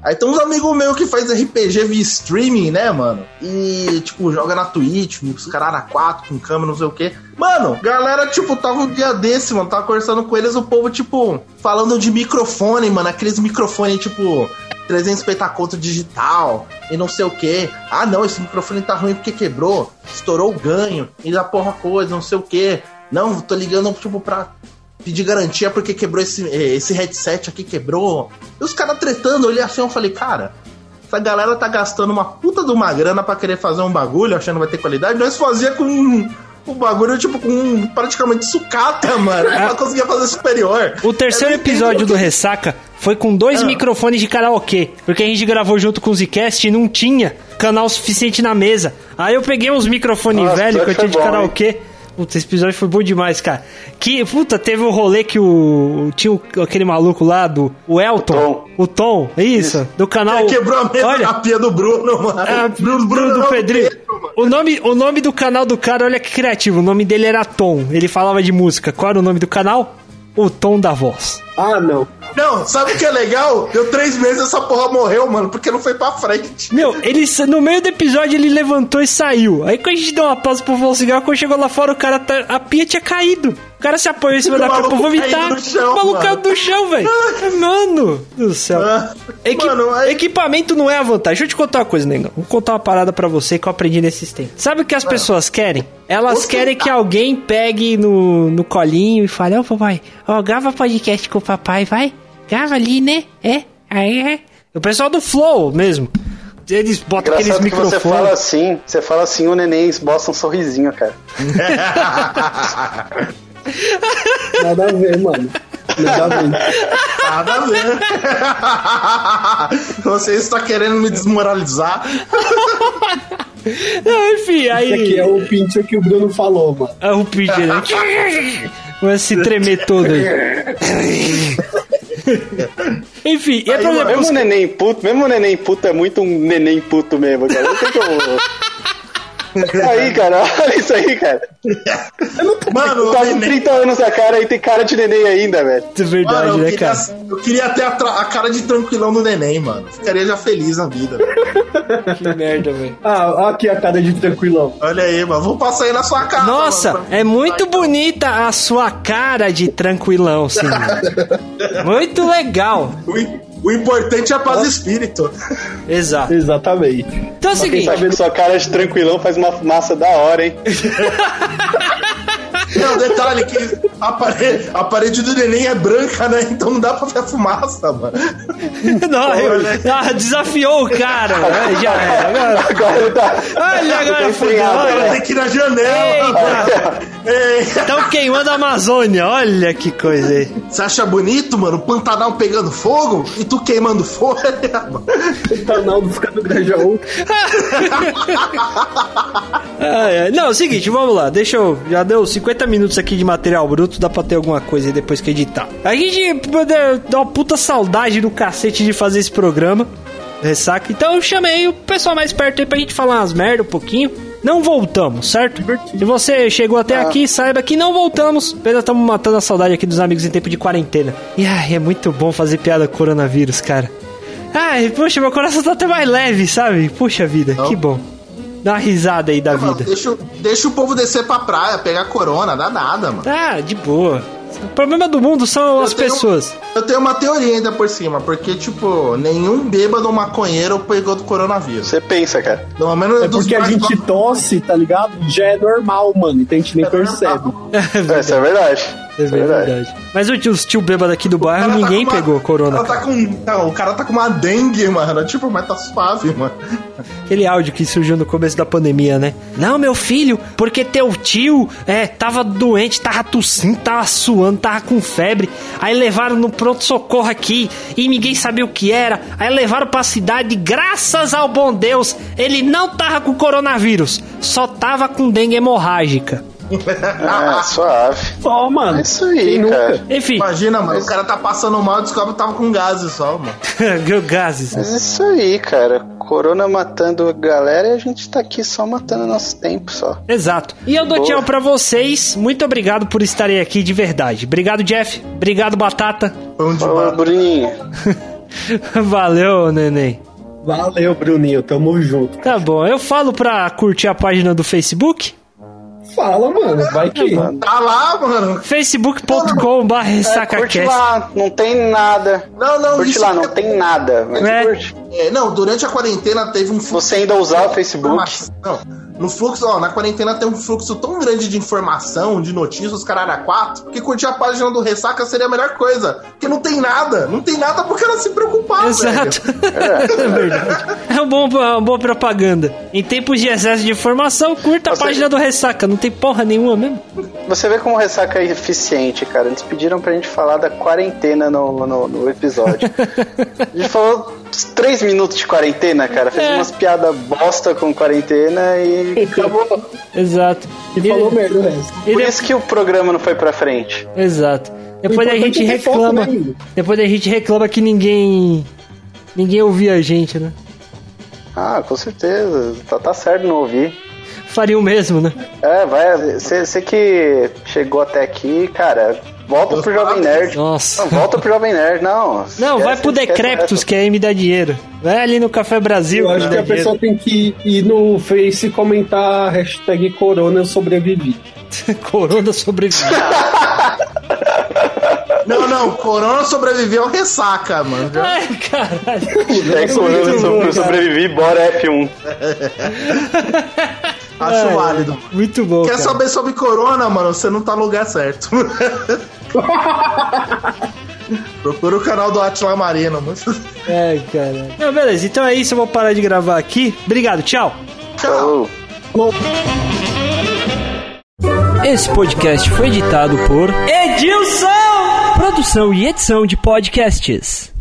Aí tem uns amigos meus que faz RPG via streaming, né, mano? E, tipo, joga na Twitch, os caras na 4, com câmera, não sei o quê. Mano, galera, tipo, tava um dia desse, mano, tava conversando com eles, o povo, tipo, falando de microfone, mano, aqueles microfones, tipo, 350 conto digital e não sei o que. Ah, não, esse microfone tá ruim porque quebrou, estourou o ganho e da porra coisa, não sei o que. Não, tô ligando, tipo, pra pedir garantia porque quebrou esse, eh, esse headset aqui, quebrou. E os caras tretando, eu olhei assim, eu falei, cara, essa galera tá gastando uma puta de uma grana pra querer fazer um bagulho, achando que vai ter qualidade. Nós fazia com um, um bagulho, tipo, com praticamente sucata, *laughs* mano. Pra conseguir fazer superior. O terceiro episódio do Ressaca foi com dois Ah. microfones de karaokê. Porque a gente gravou junto com o Zcast e não tinha canal suficiente na mesa. Aí eu peguei uns microfones velhos que eu tinha de bom, karaokê. Puta, esse episódio foi bom demais, cara. Que, puta, teve o rolê que o. Tinha o- aquele maluco lá do. O Elton. Tom. O Tom, isso, do canal. Quebrou a pia do Bruno, mano. ah, Bruno, Bruno do não, Pedrinho. Pedro. O nome, o nome do canal do cara, olha que criativo. O nome dele era Tom. Ele falava de música. Qual era o nome do canal? O Tom da Voz. Ah, não. Não, sabe o que é legal? Deu três meses essa porra morreu, mano, porque não foi pra frente. Meu, ele no meio do episódio ele levantou e saiu. Aí quando a gente deu uma pausa pro um cigarro, quando chegou lá fora, o cara tá, a pia tinha caído. O cara se apoiou em cima O da pra maluco vomitar. caindo no chão, o maluco caiu do chão, velho. *laughs* Mano do céu. Ah, Equi- mano, aí- Equipamento não é a vantagem. Deixa eu te contar uma coisa, negão. Vou contar uma parada pra você que eu aprendi nesses tempos. Sabe o que as pessoas querem? Elas querem que alguém pegue no, no colinho e fale, ô papai, ó, grava podcast com o papai, vai. Grava ali, né? É? Aí é. O pessoal do Flow mesmo. Eles botam aqueles Engraçado que você microfones. fala assim, você fala assim, o neném esboça um sorrisinho, cara. *laughs* Nada a ver, mano. Nada a ver. Nada a ver. *laughs* Você está querendo me desmoralizar. Não, *laughs* enfim, aí. Esse aqui é o pincher que o Bruno falou, mano. É o Peter, né? Começa a se tremer todo aí. *laughs* Enfim, e é mano, depois- mesmo o neném puto, mesmo o neném puto é muito um neném puto mesmo, cara. Não tem como. *laughs* Aí, cara, olha isso aí, cara. Mano, Quase neném- 30 anos a cara e tem cara de neném ainda, velho. É verdade, Mano, eu, né, queria, cara? eu queria ter a, a cara de tranquilão do neném, mano. Ficaria já feliz na vida. Que merda, velho. Ah, aqui a cara de tranquilão. Olha aí, mano. Vou passar aí na sua casa. Nossa, mano, pra- é muito bonita a sua cara de tranquilão, sim. *laughs* muito legal. O, im- o importante é a paz de espírito. Exato. Exatamente. Então é o seguinte, Acho que sua cara de tranquilão faz uma fumaça da hora, hein? Não, detalhe que a parede, a parede do neném é branca, né? Então não dá pra ver a fumaça, mano. não, eu- ah, desafiou o cara. né? Já era. Agora, Agora ele tá. olha, agora tá fudeu. Olha. tem que ir na janela. Ei, Estão queimando a Amazônia. Olha que coisa aí. Você acha bonito, mano? O Pantanal pegando fogo e tu queimando folha, mano. O canal do Grajaú. *laughs* Ai, ai. Não, é o seguinte, vamos lá. Deixa eu. Já deu 50 minutos aqui de material bruto, dá pra ter alguma coisa aí depois que editar. A gente dá uma puta saudade do cacete de fazer esse programa. Ressaca. Então eu chamei o pessoal mais perto aí pra gente falar umas merda um pouquinho. Não voltamos, certo? Se você chegou até aqui, saiba que não voltamos. Apenas estamos matando a saudade aqui dos amigos em tempo de quarentena. E ai, é muito bom fazer piada com coronavírus, cara. Ai, poxa, meu coração tá até mais leve, sabe? Puxa vida, que bom. Dá uma risada aí da Mano, vida. deixa, o- deixa o povo descer pra praia, pegar corona, dá nada, mano. Ah, de boa. O problema do mundo são as tenho- pessoas. Eu tenho uma teoria ainda por cima, porque, tipo, nenhum bêbado maconheiro pegou do coronavírus. Você pensa, cara. Pelo menos É dos porque a gente tosse, tá ligado? Já é normal, mano. Então a gente nem percebe. *laughs* Essa é verdade. É verdade. Mas o tio, os tio bêbado aqui do bairro, cara tá ninguém com uma- pegou corona. Ela tá com. Não, o cara tá com uma dengue, mano. Tipo, mas tá suave, mano. Aquele áudio que surgiu no começo da pandemia, né? Não, meu filho, porque teu tio é, tava doente, tava tossindo, tava suando, tava com febre. Aí levaram no pronto-socorro aqui e ninguém sabia o que era. Aí levaram pra cidade, graças ao bom Deus, ele não tava com coronavírus, só tava com dengue hemorrágica. Ah, suave. Só, mano. É isso aí, Quem nunca? cara. Enfim, Imagina, mano. O cara tá passando mal e descobre que tava com gases só, mano. *laughs* gases. Mas isso aí, cara. Corona matando a galera e a gente tá aqui só matando nosso tempo só. Exato. E eu dou Boa. tchau pra vocês. Muito obrigado por estarem aqui de verdade. Obrigado, Jeff. Obrigado, Batata. Pão de Falou, barro. Bruninho. *laughs* Valeu, neném. Valeu, Bruninho. Tamo junto. Tá bom. Eu falo pra curtir a página do Facebook. Fala, mano. Vai que. Tá lá, mano. facebook.com.br É, curte ressacacast. lá, não tem nada. Não, não, Curte lá, é- não tem nada. É. curte. É, não, durante a quarentena teve um. Você ainda usar o Facebook? Não, no fluxo, ó, na quarentena tem um fluxo tão grande de informação, de notícias, os caras era quatro, que curtir a página do Ressaca seria a melhor coisa. Porque não tem nada, não tem nada pro cara se preocupar, Exato. velho. *laughs* É verdade. É um bom, uma boa propaganda. Em tempos de excesso de informação, curta a Ou seja- página do Ressaca. Não tem porra nenhuma mesmo. Você vê como o ressaca é eficiente, cara. Eles pediram pra gente falar da quarentena no, no, no episódio. *laughs* A gente falou uns três minutos de quarentena, cara. Fez É. umas piadas bosta com quarentena e acabou. *laughs* Exato. E falou merda o resto. E Por isso que o programa não foi pra frente. Exato. Depois a gente é foco, reclama. né, Igor? Depois a gente reclama que ninguém. Ninguém ouvia a gente, né? Ah, com certeza. Tá, tá certo não ouvir. Faria o mesmo, né? É, vai. Você que chegou até aqui, cara, volta pro Jovem Nerd. Nossa. Não, volta pro Jovem Nerd, não. Não, vai pro Decreptus, que aí me dá dinheiro. Vai ali no Café Brasil. Eu acho que a pessoa tem que ir no Face e comentar a hashtag Corona eu sobrevivi. dinheiro. *laughs* Corona sobreviveu. *laughs* Não, não, Corona sobreviveu ao ressaca, mano. Ai, caralho. *laughs* É, Corona, sobrevivi, bora F1. Acho Ai, válido. Muito bom. Quer cara. saber sobre Corona, mano? Você não tá no lugar certo. *laughs* Procura o canal do Atila Marino, mano. Ai, caralho. Não, beleza, então é isso. Eu vou parar de gravar aqui. Obrigado, tchau. Tchau. Esse podcast foi editado por Edilson! Produção e edição de podcasts.